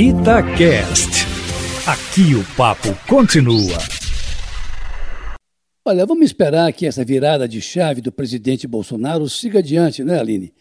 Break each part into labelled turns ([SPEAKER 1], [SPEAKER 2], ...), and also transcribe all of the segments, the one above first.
[SPEAKER 1] Itacast. Aqui o papo continua.
[SPEAKER 2] Olha, vamos esperar que essa virada de chave do presidente Bolsonaro siga adiante, né, Aline?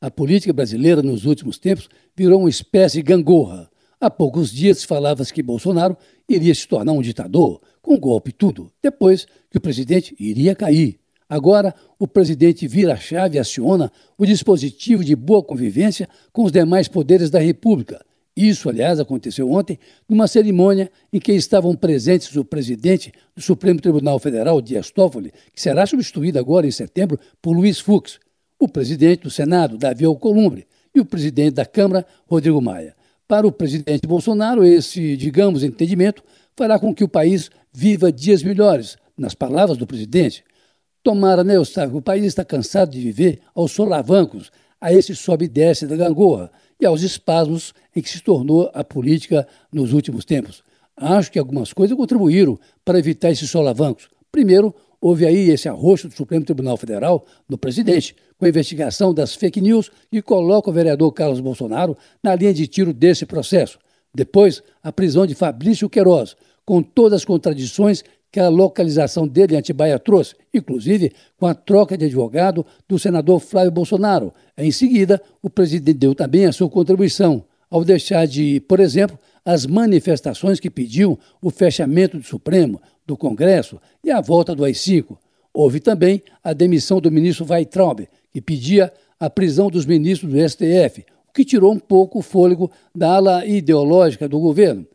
[SPEAKER 2] A política brasileira, nos últimos tempos, virou uma espécie de gangorra. Há poucos dias falava-se que Bolsonaro iria se tornar um ditador, com golpe e tudo. Depois que o presidente iria cair. Agora, o presidente vira a chave e aciona o dispositivo de boa convivência com os demais poderes da República. Isso, aliás, aconteceu ontem numa cerimônia em que estavam presentes o presidente do Supremo Tribunal Federal, Dias Toffoli, que será substituído agora em setembro por Luiz Fux, o presidente do Senado, Davi Alcolumbre, e o presidente da Câmara, Rodrigo Maia. Para o presidente Bolsonaro, esse, digamos, entendimento fará com que o país viva dias melhores, nas palavras do presidente. Tomara, né, Eustáquio? O país está cansado de viver aos solavancos, a esse sobe e desce da gangorra e aos espasmos em que se tornou a política nos últimos tempos. Acho que algumas coisas contribuíram para evitar esses solavancos. Primeiro, houve aí esse arroxo do Supremo Tribunal Federal no presidente, com a investigação das fake news que coloca o vereador Carlos Bolsonaro na linha de tiro desse processo. Depois, a prisão de Fabrício Queiroz, com todas as contradições que a localização dele em Atibaia trouxe, inclusive com a troca de advogado do senador Flávio Bolsonaro. Em seguida, o presidente deu também a sua contribuição, ao deixar de, por exemplo, as manifestações que pediam o fechamento do Supremo, do Congresso e a volta do AI-5. Houve também a demissão do ministro Weitraub, que pedia a prisão dos ministros do STF, o que tirou um pouco o fôlego da ala ideológica do governo.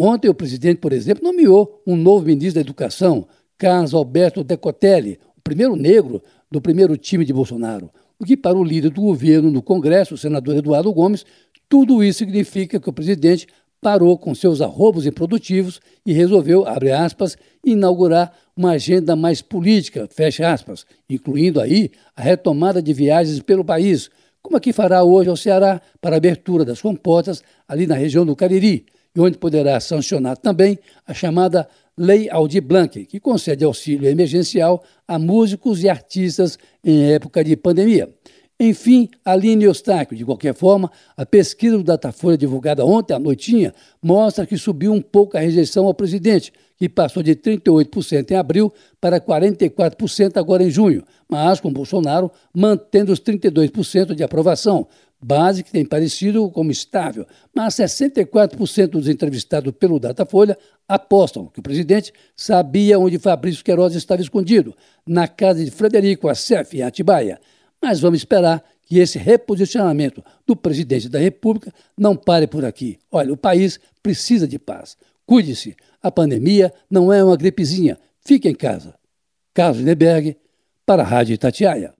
[SPEAKER 2] Ontem, o presidente, por exemplo, nomeou um novo ministro da Educação, Carlos Alberto Decotelli, o primeiro negro do primeiro time de Bolsonaro. O que, para o líder do governo no Congresso, o senador Eduardo Gomes, tudo isso significa que o presidente parou com seus arrobos improdutivos e resolveu, abre aspas, inaugurar uma agenda mais política, fecha aspas, incluindo aí a retomada de viagens pelo país, como a que fará hoje ao Ceará para a abertura das comportas ali na região do Cariri e onde poderá sancionar também a chamada Lei Aldir Blanc, que concede auxílio emergencial a músicos e artistas em época de pandemia. Enfim, Aline Eustáquio, de qualquer forma, a pesquisa do Datafolha divulgada ontem à noitinha mostra que subiu um pouco a rejeição ao presidente, que passou de 38% em abril para 44% agora em junho, mas com Bolsonaro mantendo os 32% de aprovação, base que tem parecido como estável, mas 64% dos entrevistados pelo Datafolha apostam que o presidente sabia onde Fabrício Queiroz estava escondido, na casa de Frederico Assef, em Atibaia. Mas vamos esperar que esse reposicionamento do presidente da República não pare por aqui. Olha, o país precisa de paz. Cuide-se, a pandemia não é uma gripezinha. Fique em casa. Carlos Neberg, para a Rádio Itatiaia.